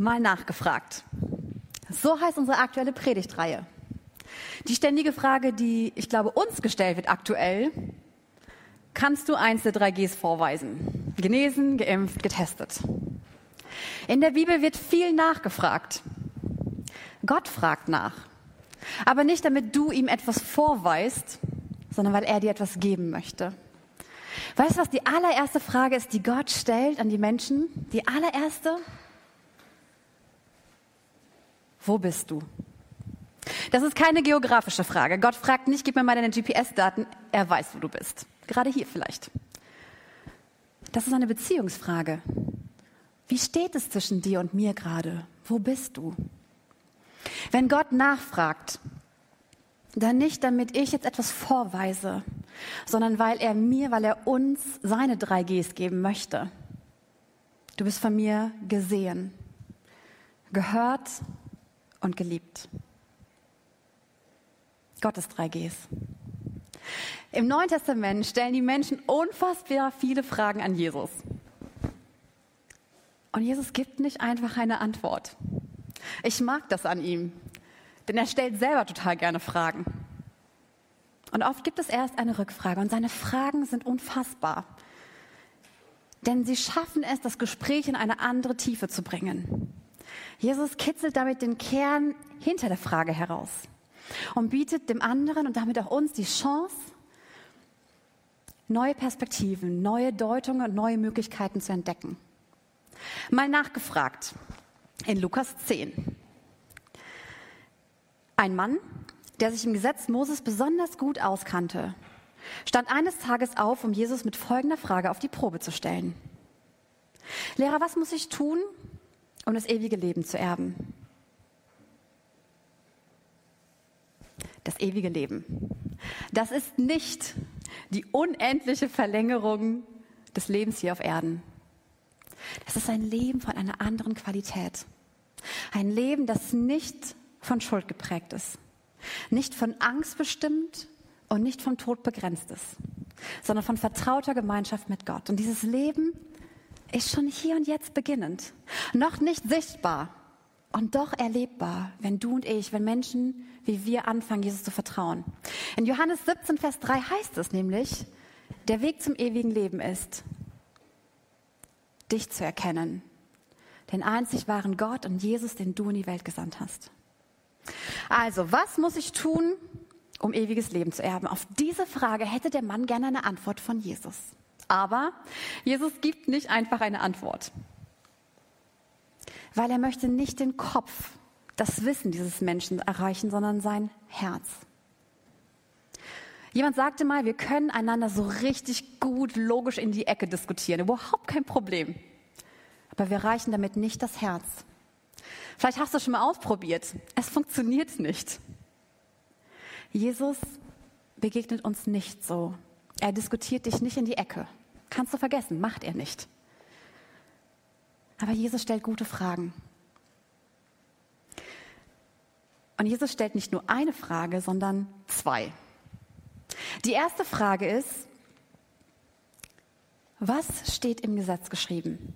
mal nachgefragt. So heißt unsere aktuelle Predigtreihe. Die ständige Frage, die ich glaube uns gestellt wird aktuell, kannst du eins der drei Gs vorweisen? Genesen, geimpft, getestet. In der Bibel wird viel nachgefragt. Gott fragt nach. Aber nicht damit du ihm etwas vorweist, sondern weil er dir etwas geben möchte. Weißt du, was die allererste Frage ist, die Gott stellt an die Menschen? Die allererste? Wo bist du? Das ist keine geografische Frage. Gott fragt nicht, gib mir mal deine GPS-Daten, er weiß, wo du bist. Gerade hier vielleicht. Das ist eine Beziehungsfrage. Wie steht es zwischen dir und mir gerade? Wo bist du? Wenn Gott nachfragt, dann nicht, damit ich jetzt etwas vorweise, sondern weil er mir, weil er uns seine drei Gs geben möchte. Du bist von mir gesehen, gehört und geliebt. Gottes drei Gs. Im Neuen Testament stellen die Menschen unfassbar viele Fragen an Jesus. Und Jesus gibt nicht einfach eine Antwort. Ich mag das an ihm, denn er stellt selber total gerne Fragen. Und oft gibt es erst eine Rückfrage und seine Fragen sind unfassbar. Denn sie schaffen es, das Gespräch in eine andere Tiefe zu bringen. Jesus kitzelt damit den Kern hinter der Frage heraus und bietet dem anderen und damit auch uns die Chance, neue Perspektiven, neue Deutungen und neue Möglichkeiten zu entdecken. Mal nachgefragt in Lukas 10. Ein Mann, der sich im Gesetz Moses besonders gut auskannte, stand eines Tages auf, um Jesus mit folgender Frage auf die Probe zu stellen. Lehrer, was muss ich tun, um das ewige Leben zu erben? Das ewige Leben. Das ist nicht die unendliche Verlängerung des Lebens hier auf Erden. Das ist ein Leben von einer anderen Qualität. Ein Leben, das nicht von Schuld geprägt ist, nicht von Angst bestimmt und nicht vom Tod begrenzt ist, sondern von vertrauter Gemeinschaft mit Gott. Und dieses Leben ist schon hier und jetzt beginnend, noch nicht sichtbar und doch erlebbar, wenn du und ich, wenn Menschen wie wir anfangen, Jesus zu vertrauen. In Johannes 17, Vers 3 heißt es nämlich, der Weg zum ewigen Leben ist, dich zu erkennen, den einzig wahren Gott und Jesus, den du in die Welt gesandt hast. Also, was muss ich tun, um ewiges Leben zu erben? Auf diese Frage hätte der Mann gerne eine Antwort von Jesus. Aber Jesus gibt nicht einfach eine Antwort, weil er möchte nicht den Kopf, das Wissen dieses Menschen erreichen, sondern sein Herz. Jemand sagte mal, wir können einander so richtig gut logisch in die Ecke diskutieren, überhaupt kein Problem. Aber wir erreichen damit nicht das Herz. Vielleicht hast du schon mal ausprobiert. Es funktioniert nicht. Jesus begegnet uns nicht so. Er diskutiert dich nicht in die Ecke. Kannst du vergessen, macht er nicht. Aber Jesus stellt gute Fragen. Und Jesus stellt nicht nur eine Frage, sondern zwei. Die erste Frage ist, was steht im Gesetz geschrieben?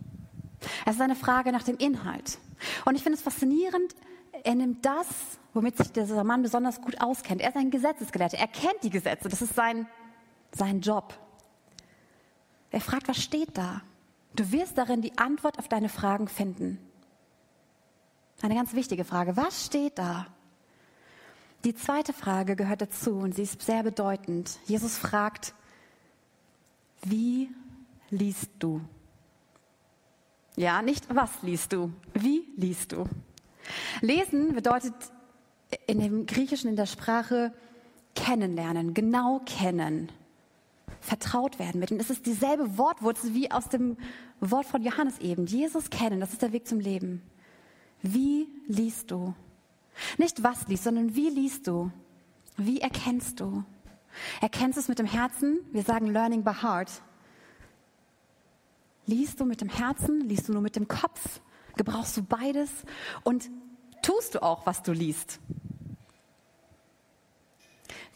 Es ist eine Frage nach dem Inhalt. Und ich finde es faszinierend, er nimmt das, womit sich dieser Mann besonders gut auskennt. Er ist ein Gesetzesgelehrter, er kennt die Gesetze, das ist sein, sein Job. Er fragt, was steht da? Du wirst darin die Antwort auf deine Fragen finden. Eine ganz wichtige Frage, was steht da? Die zweite Frage gehört dazu und sie ist sehr bedeutend. Jesus fragt, wie liest du? Ja, nicht was liest du, wie liest du? Lesen bedeutet in dem Griechischen, in der Sprache kennenlernen, genau kennen, vertraut werden mit ihm. Es ist dieselbe Wortwurzel wie aus dem Wort von Johannes eben. Jesus kennen, das ist der Weg zum Leben. Wie liest du? Nicht was liest, sondern wie liest du? Wie erkennst du? Erkennst du es mit dem Herzen? Wir sagen Learning by Heart. Liest du mit dem Herzen? Liest du nur mit dem Kopf? Gebrauchst du beides? Und tust du auch, was du liest?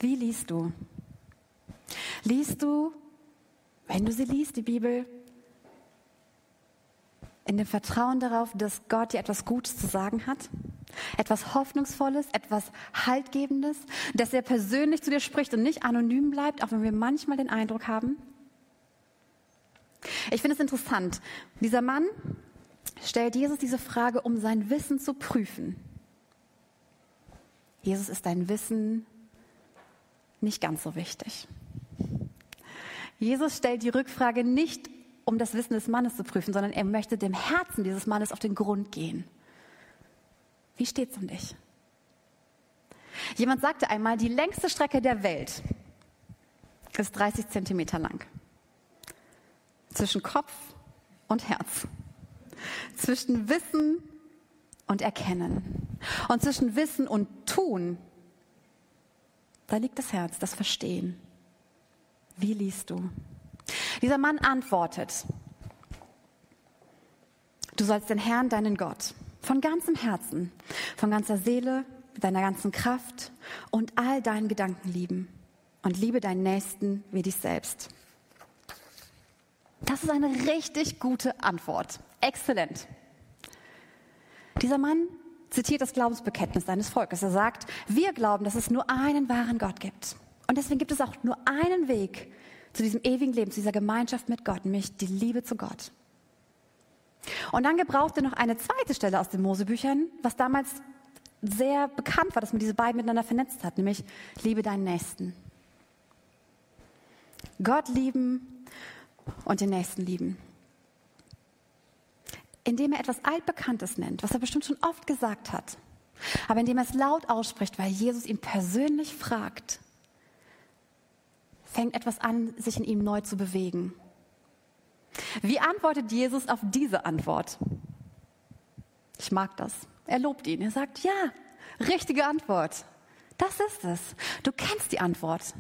Wie liest du? Liest du, wenn du sie liest, die Bibel, in dem Vertrauen darauf, dass Gott dir etwas Gutes zu sagen hat? Etwas Hoffnungsvolles, etwas Haltgebendes, dass er persönlich zu dir spricht und nicht anonym bleibt, auch wenn wir manchmal den Eindruck haben? Ich finde es interessant. Dieser Mann stellt Jesus diese Frage, um sein Wissen zu prüfen. Jesus ist dein Wissen nicht ganz so wichtig. Jesus stellt die Rückfrage nicht, um das Wissen des Mannes zu prüfen, sondern er möchte dem Herzen dieses Mannes auf den Grund gehen. Wie steht's um dich? Jemand sagte einmal, die längste Strecke der Welt ist 30 Zentimeter lang. Zwischen Kopf und Herz. Zwischen Wissen und Erkennen. Und zwischen Wissen und Tun, da liegt das Herz, das Verstehen. Wie liest du? Dieser Mann antwortet, du sollst den Herrn, deinen Gott, von ganzem Herzen, von ganzer Seele, mit deiner ganzen Kraft und all deinen Gedanken lieben und liebe deinen Nächsten wie dich selbst. Das ist eine richtig gute Antwort. Exzellent. Dieser Mann zitiert das Glaubensbekenntnis seines Volkes. Er sagt, wir glauben, dass es nur einen wahren Gott gibt. Und deswegen gibt es auch nur einen Weg zu diesem ewigen Leben, zu dieser Gemeinschaft mit Gott, nämlich die Liebe zu Gott. Und dann gebraucht er noch eine zweite Stelle aus den Mosebüchern, was damals sehr bekannt war, dass man diese beiden miteinander vernetzt hat, nämlich liebe deinen Nächsten. Gott lieben und den Nächsten lieben. Indem er etwas Altbekanntes nennt, was er bestimmt schon oft gesagt hat, aber indem er es laut ausspricht, weil Jesus ihn persönlich fragt, fängt etwas an, sich in ihm neu zu bewegen. Wie antwortet Jesus auf diese Antwort? Ich mag das. Er lobt ihn. Er sagt, ja, richtige Antwort. Das ist es. Du kennst die Antwort.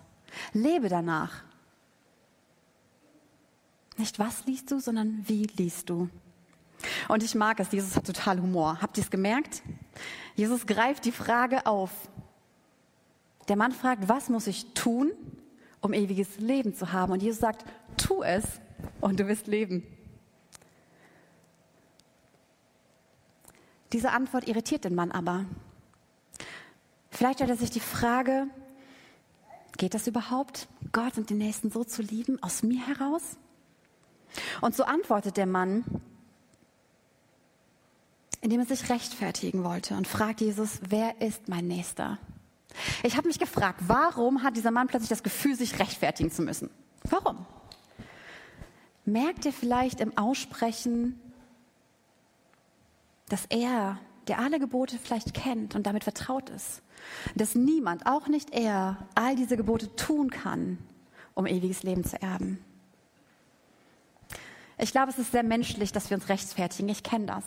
Lebe danach. Nicht was liest du, sondern wie liest du. Und ich mag es, Jesus hat total Humor. Habt ihr es gemerkt? Jesus greift die Frage auf. Der Mann fragt, was muss ich tun, um ewiges Leben zu haben? Und Jesus sagt, tu es und du wirst leben. Diese Antwort irritiert den Mann aber. Vielleicht stellt er sich die Frage, geht das überhaupt, Gott und den Nächsten so zu lieben, aus mir heraus? Und so antwortet der Mann, indem er sich rechtfertigen wollte und fragt Jesus, wer ist mein Nächster? Ich habe mich gefragt, warum hat dieser Mann plötzlich das Gefühl, sich rechtfertigen zu müssen? Warum? Merkt ihr vielleicht im Aussprechen, dass er, der alle Gebote vielleicht kennt und damit vertraut ist, dass niemand, auch nicht er, all diese Gebote tun kann, um ewiges Leben zu erben? Ich glaube, es ist sehr menschlich, dass wir uns rechtfertigen. Ich kenne das.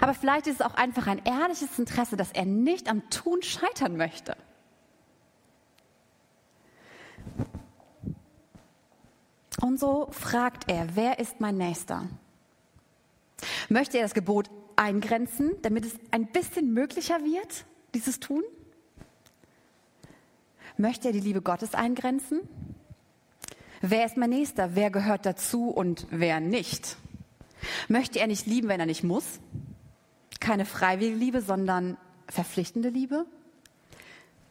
Aber vielleicht ist es auch einfach ein ehrliches Interesse, dass er nicht am Tun scheitern möchte. Und so fragt er, wer ist mein Nächster? Möchte er das Gebot eingrenzen, damit es ein bisschen möglicher wird, dieses Tun? Möchte er die Liebe Gottes eingrenzen? Wer ist mein Nächster? Wer gehört dazu und wer nicht? Möchte er nicht lieben, wenn er nicht muss? Keine freiwillige Liebe, sondern verpflichtende Liebe?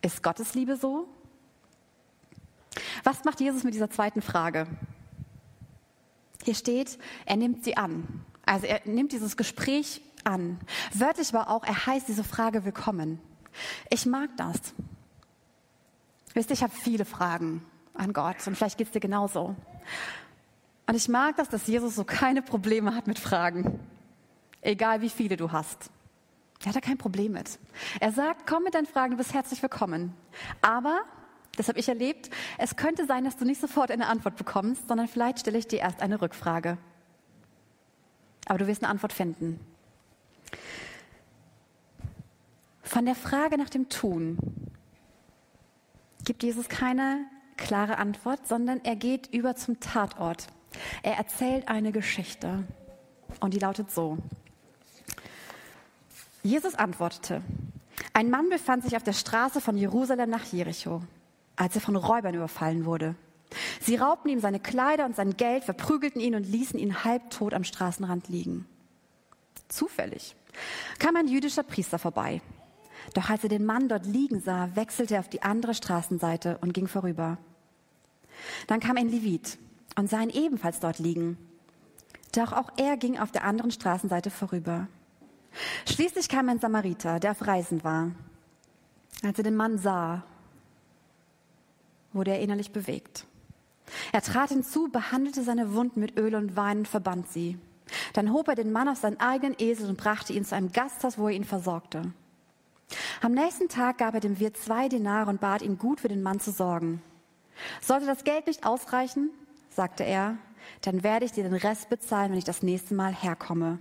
Ist Gottes Liebe so? Was macht Jesus mit dieser zweiten Frage? Hier steht, er nimmt sie an. Also er nimmt dieses Gespräch an. Wörtlich aber auch, er heißt diese Frage willkommen. Ich mag das. Wisst ihr, ich habe viele Fragen an Gott und vielleicht geht es dir genauso. Und ich mag das, dass Jesus so keine Probleme hat mit Fragen. Egal wie viele du hast. Er hat da kein Problem mit. Er sagt, komm mit deinen Fragen, du bist herzlich willkommen. Aber das habe ich erlebt. Es könnte sein, dass du nicht sofort eine Antwort bekommst, sondern vielleicht stelle ich dir erst eine Rückfrage. Aber du wirst eine Antwort finden. Von der Frage nach dem Tun gibt Jesus keine klare Antwort, sondern er geht über zum Tatort. Er erzählt eine Geschichte und die lautet so. Jesus antwortete, ein Mann befand sich auf der Straße von Jerusalem nach Jericho als er von Räubern überfallen wurde. Sie raubten ihm seine Kleider und sein Geld, verprügelten ihn und ließen ihn halbtot am Straßenrand liegen. Zufällig kam ein jüdischer Priester vorbei. Doch als er den Mann dort liegen sah, wechselte er auf die andere Straßenseite und ging vorüber. Dann kam ein Levit und sah ihn ebenfalls dort liegen. Doch auch er ging auf der anderen Straßenseite vorüber. Schließlich kam ein Samariter, der auf Reisen war. Als er den Mann sah, wurde er innerlich bewegt. Er trat hinzu, behandelte seine Wunden mit Öl und Wein und verband sie. Dann hob er den Mann auf seinen eigenen Esel und brachte ihn zu einem Gasthaus, wo er ihn versorgte. Am nächsten Tag gab er dem Wirt zwei Denare und bat ihn, gut für den Mann zu sorgen. Sollte das Geld nicht ausreichen, sagte er, dann werde ich dir den Rest bezahlen, wenn ich das nächste Mal herkomme.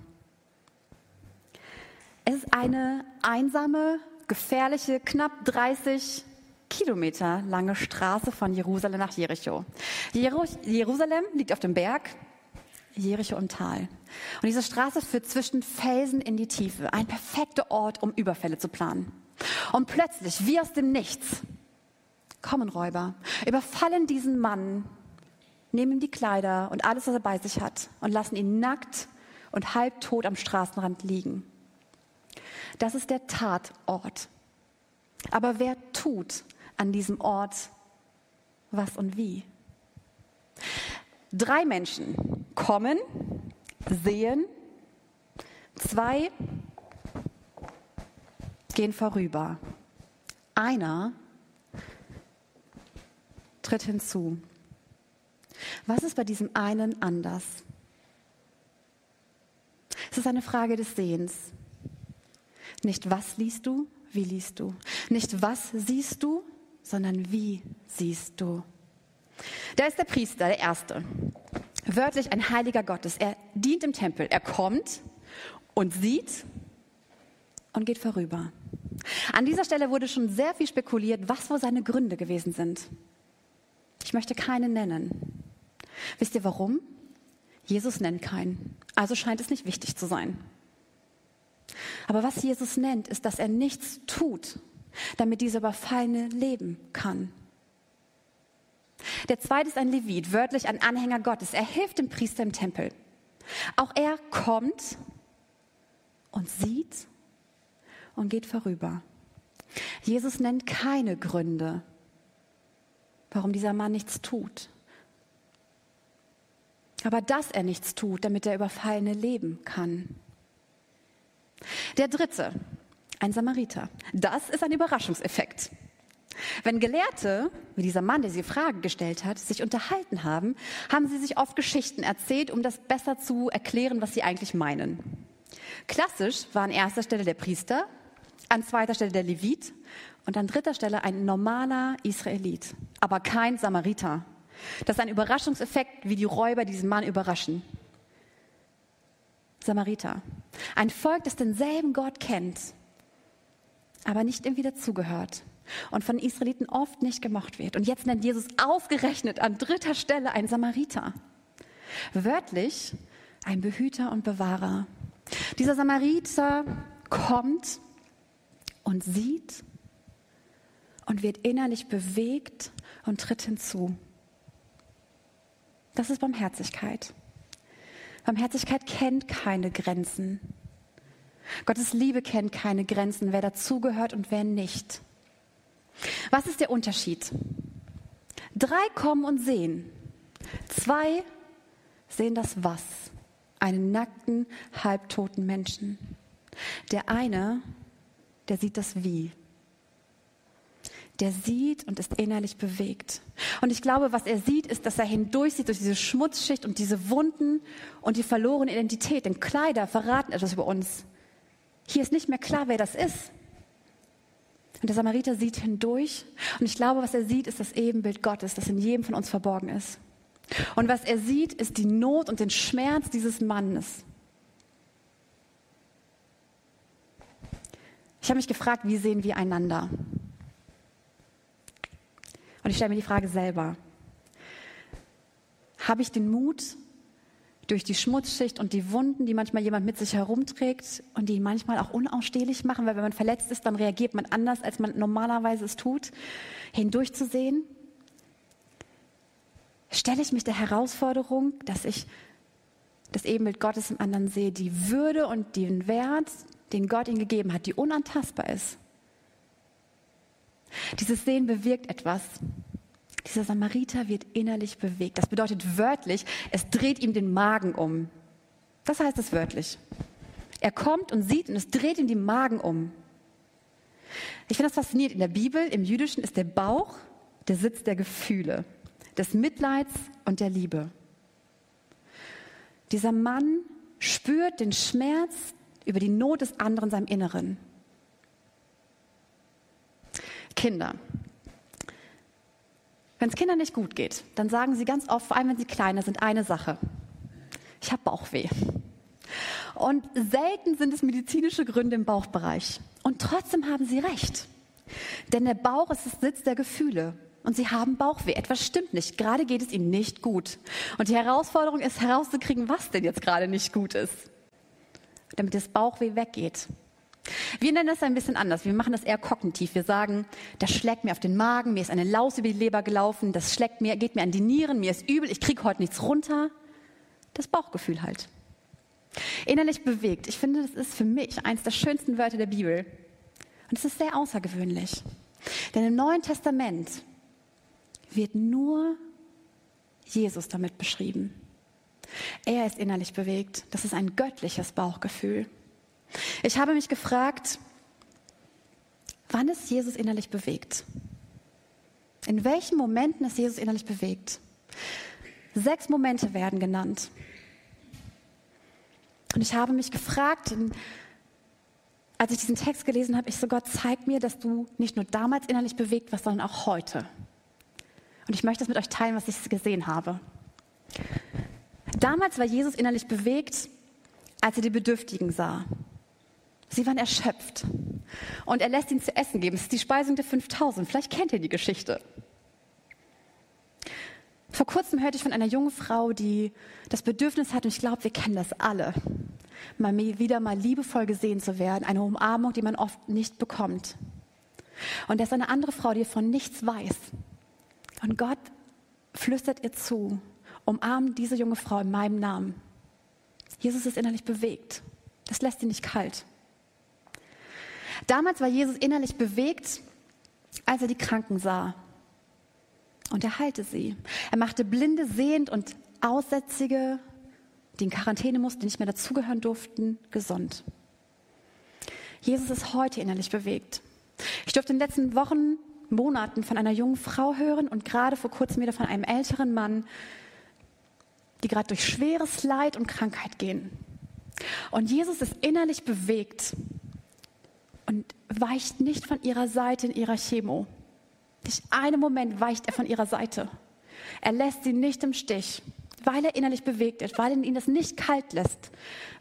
Es ist eine einsame, gefährliche, knapp 30 Kilometer lange Straße von Jerusalem nach Jericho. Jerusalem liegt auf dem Berg, Jericho im Tal. Und diese Straße führt zwischen Felsen in die Tiefe. Ein perfekter Ort, um Überfälle zu planen. Und plötzlich, wie aus dem Nichts, kommen Räuber, überfallen diesen Mann, nehmen ihm die Kleider und alles, was er bei sich hat, und lassen ihn nackt und halbtot am Straßenrand liegen. Das ist der Tatort. Aber wer tut an diesem Ort was und wie? Drei Menschen kommen, sehen, zwei gehen vorüber. Einer tritt hinzu. Was ist bei diesem einen anders? Es ist eine Frage des Sehens. Nicht was liest du, wie liest du. Nicht was siehst du, sondern wie siehst du. Da ist der Priester, der Erste. Wörtlich ein Heiliger Gottes. Er dient im Tempel. Er kommt und sieht und geht vorüber. An dieser Stelle wurde schon sehr viel spekuliert, was wohl seine Gründe gewesen sind. Ich möchte keine nennen. Wisst ihr warum? Jesus nennt keinen. Also scheint es nicht wichtig zu sein. Aber was Jesus nennt, ist, dass er nichts tut, damit dieser Überfallene leben kann. Der zweite ist ein Levit, wörtlich ein Anhänger Gottes. Er hilft dem Priester im Tempel. Auch er kommt und sieht und geht vorüber. Jesus nennt keine Gründe, warum dieser Mann nichts tut. Aber dass er nichts tut, damit der Überfallene leben kann. Der dritte, ein Samariter. Das ist ein Überraschungseffekt. Wenn Gelehrte, wie dieser Mann, der sie Fragen gestellt hat, sich unterhalten haben, haben sie sich oft Geschichten erzählt, um das besser zu erklären, was sie eigentlich meinen. Klassisch war an erster Stelle der Priester, an zweiter Stelle der Levit und an dritter Stelle ein normaler Israelit, aber kein Samariter. Das ist ein Überraschungseffekt, wie die Räuber diesen Mann überraschen. Samariter. Ein Volk, das denselben Gott kennt, aber nicht irgendwie dazugehört und von Israeliten oft nicht gemocht wird. Und jetzt nennt Jesus ausgerechnet an dritter Stelle einen Samariter. Wörtlich ein Behüter und Bewahrer. Dieser Samariter kommt und sieht und wird innerlich bewegt und tritt hinzu. Das ist Barmherzigkeit. Barmherzigkeit kennt keine Grenzen. Gottes Liebe kennt keine Grenzen, wer dazugehört und wer nicht. Was ist der Unterschied? Drei kommen und sehen. Zwei sehen das Was, einen nackten, halbtoten Menschen. Der eine, der sieht das Wie. Der sieht und ist innerlich bewegt. Und ich glaube, was er sieht, ist, dass er hindurch sieht durch diese Schmutzschicht und diese Wunden und die verlorene Identität. Denn Kleider verraten etwas über uns. Hier ist nicht mehr klar, wer das ist. Und der Samariter sieht hindurch. Und ich glaube, was er sieht, ist das Ebenbild Gottes, das in jedem von uns verborgen ist. Und was er sieht, ist die Not und den Schmerz dieses Mannes. Ich habe mich gefragt, wie sehen wir einander? Und ich stelle mir die Frage selber. Habe ich den Mut, durch die Schmutzschicht und die Wunden, die manchmal jemand mit sich herumträgt und die manchmal auch unausstehlich machen, weil wenn man verletzt ist, dann reagiert man anders, als man normalerweise es tut, hindurchzusehen? Stelle ich mich der Herausforderung, dass ich das Ebenbild Gottes im anderen sehe, die Würde und den Wert, den Gott ihm gegeben hat, die unantastbar ist. Dieses Sehen bewirkt etwas. Dieser Samariter wird innerlich bewegt. Das bedeutet wörtlich, es dreht ihm den Magen um. Das heißt es wörtlich. Er kommt und sieht und es dreht ihm den Magen um. Ich finde das faszinierend. In der Bibel, im Jüdischen, ist der Bauch der Sitz der Gefühle, des Mitleids und der Liebe. Dieser Mann spürt den Schmerz über die Not des anderen in seinem Inneren. Kinder. Wenn es Kindern nicht gut geht, dann sagen sie ganz oft, vor allem wenn sie kleiner sind, eine Sache. Ich habe Bauchweh. Und selten sind es medizinische Gründe im Bauchbereich. Und trotzdem haben sie recht. Denn der Bauch ist das Sitz der Gefühle. Und sie haben Bauchweh. Etwas stimmt nicht. Gerade geht es ihnen nicht gut. Und die Herausforderung ist herauszukriegen, was denn jetzt gerade nicht gut ist. Damit das Bauchweh weggeht. Wir nennen das ein bisschen anders. Wir machen das eher kognitiv. Wir sagen, das schlägt mir auf den Magen, mir ist eine Laus über die Leber gelaufen, das schlägt mir, geht mir an die Nieren, mir ist übel, ich kriege heute nichts runter. Das Bauchgefühl halt. Innerlich bewegt. Ich finde, das ist für mich eines der schönsten Wörter der Bibel. Und es ist sehr außergewöhnlich. Denn im Neuen Testament wird nur Jesus damit beschrieben. Er ist innerlich bewegt. Das ist ein göttliches Bauchgefühl. Ich habe mich gefragt, wann ist Jesus innerlich bewegt? In welchen Momenten ist Jesus innerlich bewegt? Sechs Momente werden genannt. Und ich habe mich gefragt, als ich diesen Text gelesen habe, ich so, Gott, zeig mir, dass du nicht nur damals innerlich bewegt warst, sondern auch heute. Und ich möchte das mit euch teilen, was ich gesehen habe. Damals war Jesus innerlich bewegt, als er die Bedürftigen sah. Sie waren erschöpft. Und er lässt ihnen zu essen geben. Es ist die Speisung der 5000. Vielleicht kennt ihr die Geschichte. Vor kurzem hörte ich von einer jungen Frau, die das Bedürfnis hat, und ich glaube, wir kennen das alle, mal wieder mal liebevoll gesehen zu werden, eine Umarmung, die man oft nicht bekommt. Und da ist eine andere Frau, die von nichts weiß. Und Gott flüstert ihr zu, umarm diese junge Frau in meinem Namen. Jesus ist innerlich bewegt. Das lässt ihn nicht kalt. Damals war Jesus innerlich bewegt, als er die Kranken sah. Und er heilte sie. Er machte Blinde sehend und Aussätzige, die in Quarantäne mussten, die nicht mehr dazugehören durften, gesund. Jesus ist heute innerlich bewegt. Ich durfte in den letzten Wochen, Monaten von einer jungen Frau hören und gerade vor kurzem wieder von einem älteren Mann, die gerade durch schweres Leid und Krankheit gehen. Und Jesus ist innerlich bewegt und weicht nicht von ihrer Seite in ihrer Chemo. Nicht einen Moment weicht er von ihrer Seite. Er lässt sie nicht im Stich, weil er innerlich bewegt ist, weil er ihn das nicht kalt lässt,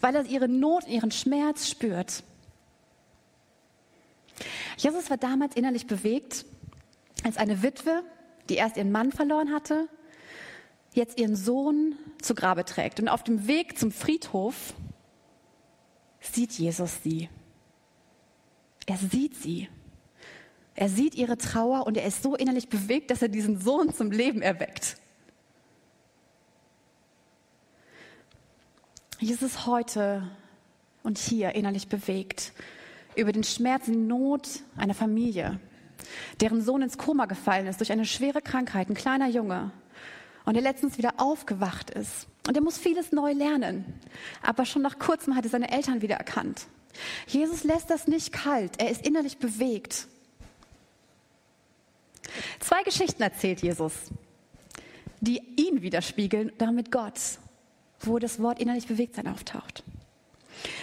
weil er ihre Not, ihren Schmerz spürt. Jesus war damals innerlich bewegt, als eine Witwe, die erst ihren Mann verloren hatte, jetzt ihren Sohn zu Grabe trägt. Und auf dem Weg zum Friedhof sieht Jesus sie. Er sieht sie. Er sieht ihre Trauer und er ist so innerlich bewegt, dass er diesen Sohn zum Leben erweckt. Jesus ist heute und hier innerlich bewegt über den Schmerz und Not einer Familie, deren Sohn ins Koma gefallen ist durch eine schwere Krankheit, ein kleiner Junge, und der letztens wieder aufgewacht ist. Und er muss vieles neu lernen. Aber schon nach kurzem hat er seine Eltern wieder erkannt. Jesus lässt das nicht kalt, er ist innerlich bewegt. Zwei Geschichten erzählt Jesus, die ihn widerspiegeln, damit Gott, wo das Wort innerlich bewegt sein auftaucht.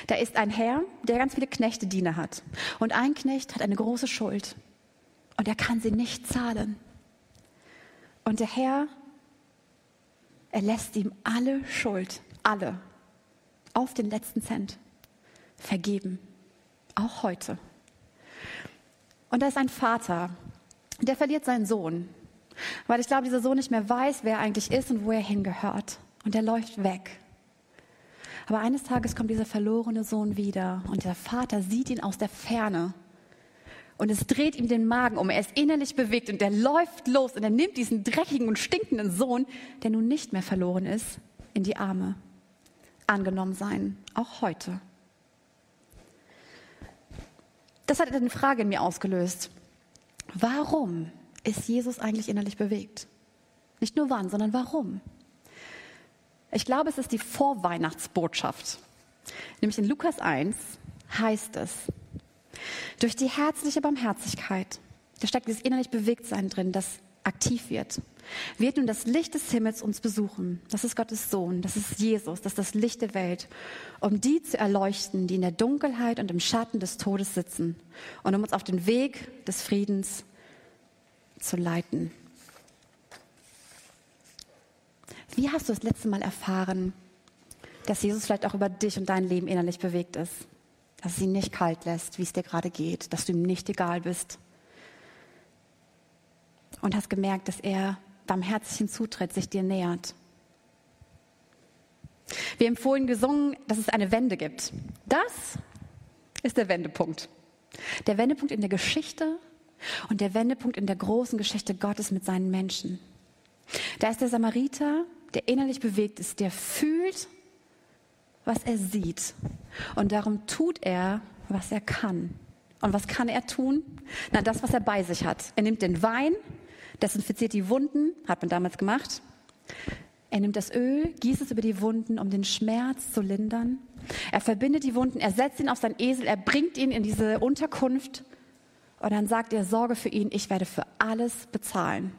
Da ist ein Herr, der ganz viele Knechte, Diener hat. Und ein Knecht hat eine große Schuld. Und er kann sie nicht zahlen. Und der Herr, er lässt ihm alle Schuld, alle, auf den letzten Cent vergeben. Auch heute. Und da ist ein Vater, der verliert seinen Sohn, weil ich glaube, dieser Sohn nicht mehr weiß, wer er eigentlich ist und wo er hingehört. Und er läuft weg. Aber eines Tages kommt dieser verlorene Sohn wieder und der Vater sieht ihn aus der Ferne und es dreht ihm den Magen um. Er ist innerlich bewegt und er läuft los und er nimmt diesen dreckigen und stinkenden Sohn, der nun nicht mehr verloren ist, in die Arme. Angenommen sein, auch heute. Das hat eine Frage in mir ausgelöst. Warum ist Jesus eigentlich innerlich bewegt? Nicht nur wann, sondern warum? Ich glaube, es ist die Vorweihnachtsbotschaft. Nämlich in Lukas 1 heißt es, durch die herzliche Barmherzigkeit, da steckt dieses innerlich Bewegtsein drin, das aktiv wird, wird nun das Licht des Himmels uns besuchen. Das ist Gottes Sohn, das ist Jesus, das ist das Licht der Welt, um die zu erleuchten, die in der Dunkelheit und im Schatten des Todes sitzen und um uns auf den Weg des Friedens zu leiten. Wie hast du das letzte Mal erfahren, dass Jesus vielleicht auch über dich und dein Leben innerlich bewegt ist? Dass es ihn nicht kalt lässt, wie es dir gerade geht, dass du ihm nicht egal bist. Und hast gemerkt, dass er barmherzig hinzutritt, sich dir nähert. Wir vorhin gesungen, dass es eine Wende gibt. Das ist der Wendepunkt. Der Wendepunkt in der Geschichte und der Wendepunkt in der großen Geschichte Gottes mit seinen Menschen. Da ist der Samariter, der innerlich bewegt ist, der fühlt, was er sieht. Und darum tut er, was er kann. Und was kann er tun? Na, das, was er bei sich hat. Er nimmt den Wein, desinfiziert die Wunden, hat man damals gemacht. Er nimmt das Öl, gießt es über die Wunden, um den Schmerz zu lindern. Er verbindet die Wunden, er setzt ihn auf seinen Esel, er bringt ihn in diese Unterkunft und dann sagt er, sorge für ihn, ich werde für alles bezahlen.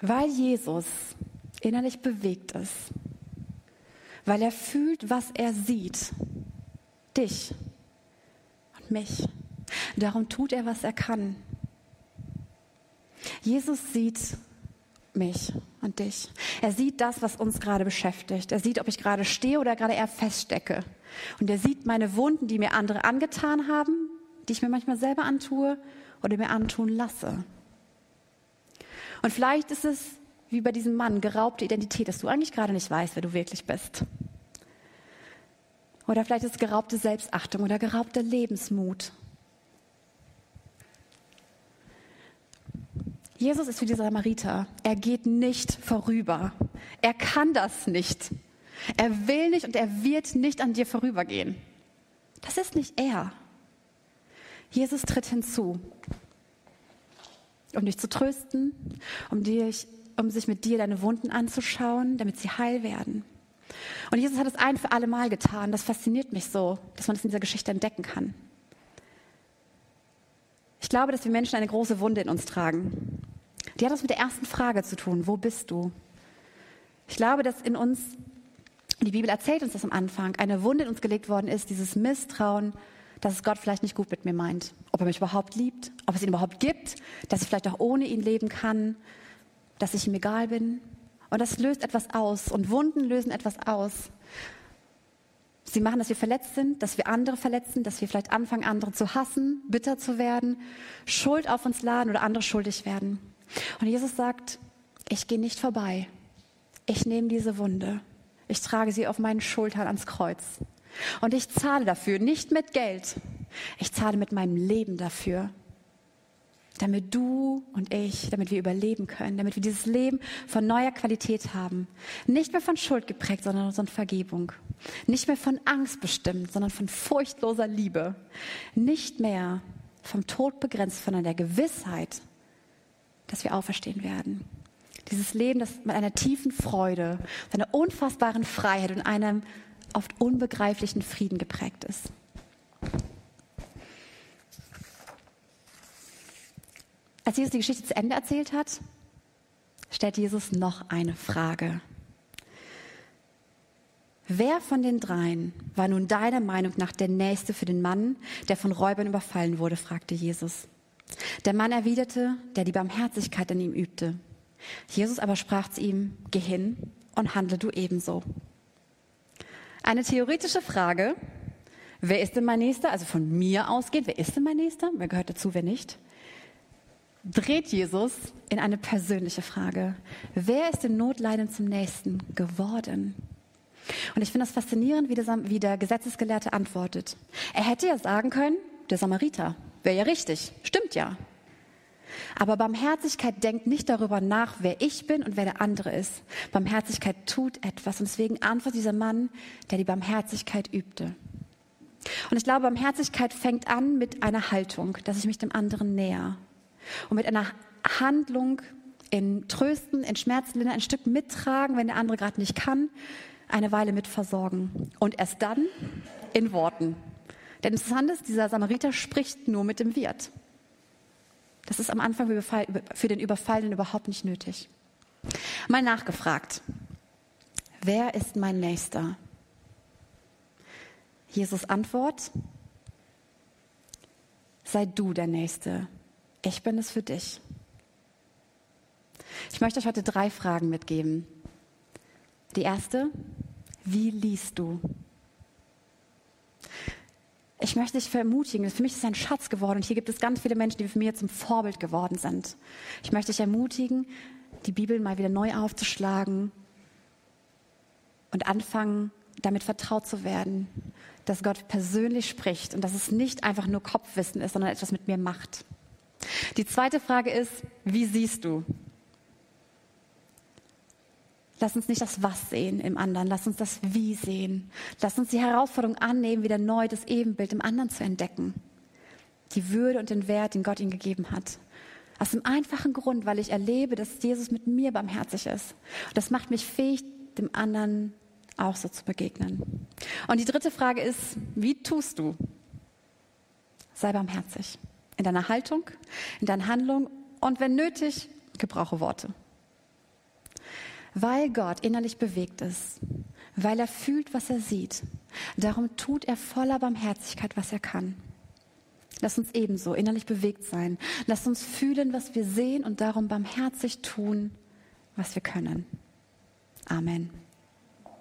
Weil Jesus innerlich bewegt ist, weil er fühlt, was er sieht, dich und mich. Darum tut er, was er kann. Jesus sieht mich und dich. Er sieht das, was uns gerade beschäftigt. Er sieht, ob ich gerade stehe oder gerade eher feststecke. Und er sieht meine Wunden, die mir andere angetan haben, die ich mir manchmal selber antue oder mir antun lasse. Und vielleicht ist es wie bei diesem Mann geraubte Identität, dass du eigentlich gerade nicht weißt, wer du wirklich bist. Oder vielleicht ist es geraubte Selbstachtung oder geraubter Lebensmut. Jesus ist wie dieser Samariter. Er geht nicht vorüber. Er kann das nicht. Er will nicht und er wird nicht an dir vorübergehen. Das ist nicht er. Jesus tritt hinzu um dich zu trösten, um, dich, um sich mit dir deine Wunden anzuschauen, damit sie heil werden. Und Jesus hat es ein für alle Mal getan. Das fasziniert mich so, dass man das in dieser Geschichte entdecken kann. Ich glaube, dass wir Menschen eine große Wunde in uns tragen. Die hat was mit der ersten Frage zu tun. Wo bist du? Ich glaube, dass in uns, die Bibel erzählt uns das am Anfang, eine Wunde in uns gelegt worden ist, dieses Misstrauen, dass es Gott vielleicht nicht gut mit mir meint, ob er mich überhaupt liebt, ob es ihn überhaupt gibt, dass ich vielleicht auch ohne ihn leben kann, dass ich ihm egal bin. Und das löst etwas aus und Wunden lösen etwas aus. Sie machen, dass wir verletzt sind, dass wir andere verletzen, dass wir vielleicht anfangen, andere zu hassen, bitter zu werden, Schuld auf uns laden oder andere schuldig werden. Und Jesus sagt, ich gehe nicht vorbei. Ich nehme diese Wunde. Ich trage sie auf meinen Schultern ans Kreuz. Und ich zahle dafür, nicht mit Geld. Ich zahle mit meinem Leben dafür. Damit du und ich, damit wir überleben können, damit wir dieses Leben von neuer Qualität haben. Nicht mehr von Schuld geprägt, sondern von Vergebung. Nicht mehr von Angst bestimmt, sondern von furchtloser Liebe. Nicht mehr vom Tod begrenzt, sondern der Gewissheit, dass wir auferstehen werden. Dieses Leben, das mit einer tiefen Freude, einer unfassbaren Freiheit und einem oft unbegreiflichen Frieden geprägt ist. Als Jesus die Geschichte zu Ende erzählt hat, stellt Jesus noch eine Frage. Wer von den dreien war nun deiner Meinung nach der Nächste für den Mann, der von Räubern überfallen wurde? fragte Jesus. Der Mann erwiderte, der die Barmherzigkeit an ihm übte. Jesus aber sprach zu ihm, geh hin und handle du ebenso. Eine theoretische Frage, wer ist denn mein Nächster? Also von mir ausgeht, wer ist denn mein Nächster? Wer gehört dazu, wer nicht? Dreht Jesus in eine persönliche Frage. Wer ist dem Notleiden zum Nächsten geworden? Und ich finde das faszinierend, wie der, wie der Gesetzesgelehrte antwortet. Er hätte ja sagen können, der Samariter. Wäre ja richtig, stimmt ja. Aber Barmherzigkeit denkt nicht darüber nach, wer ich bin und wer der andere ist. Barmherzigkeit tut etwas und deswegen antwortet dieser Mann, der die Barmherzigkeit übte. Und ich glaube, Barmherzigkeit fängt an mit einer Haltung, dass ich mich dem anderen näher. Und mit einer Handlung in Trösten, in Schmerzlindern, ein Stück mittragen, wenn der andere gerade nicht kann, eine Weile mit versorgen. Und erst dann in Worten. Denn interessant ist, dieser Samariter spricht nur mit dem Wirt. Das ist am Anfang für den Überfallenen überhaupt nicht nötig. Mal nachgefragt. Wer ist mein Nächster? Jesus Antwort. Sei du der Nächste. Ich bin es für dich. Ich möchte euch heute drei Fragen mitgeben. Die erste, wie liest du? Ich möchte dich ermutigen, für mich ist es ein Schatz geworden und hier gibt es ganz viele Menschen, die für mich zum Vorbild geworden sind. Ich möchte dich ermutigen, die Bibel mal wieder neu aufzuschlagen und anfangen, damit vertraut zu werden, dass Gott persönlich spricht und dass es nicht einfach nur Kopfwissen ist, sondern etwas mit mir macht. Die zweite Frage ist, wie siehst du? Lass uns nicht das Was sehen im anderen, lass uns das Wie sehen. Lass uns die Herausforderung annehmen, wieder neu das Ebenbild im anderen zu entdecken. Die Würde und den Wert, den Gott ihm gegeben hat. Aus dem einfachen Grund, weil ich erlebe, dass Jesus mit mir barmherzig ist. Und das macht mich fähig, dem anderen auch so zu begegnen. Und die dritte Frage ist, wie tust du? Sei barmherzig. In deiner Haltung, in deiner Handlung und wenn nötig, gebrauche Worte weil Gott innerlich bewegt ist, weil er fühlt, was er sieht. Darum tut er voller Barmherzigkeit, was er kann. Lass uns ebenso innerlich bewegt sein. Lass uns fühlen, was wir sehen und darum barmherzig tun, was wir können. Amen.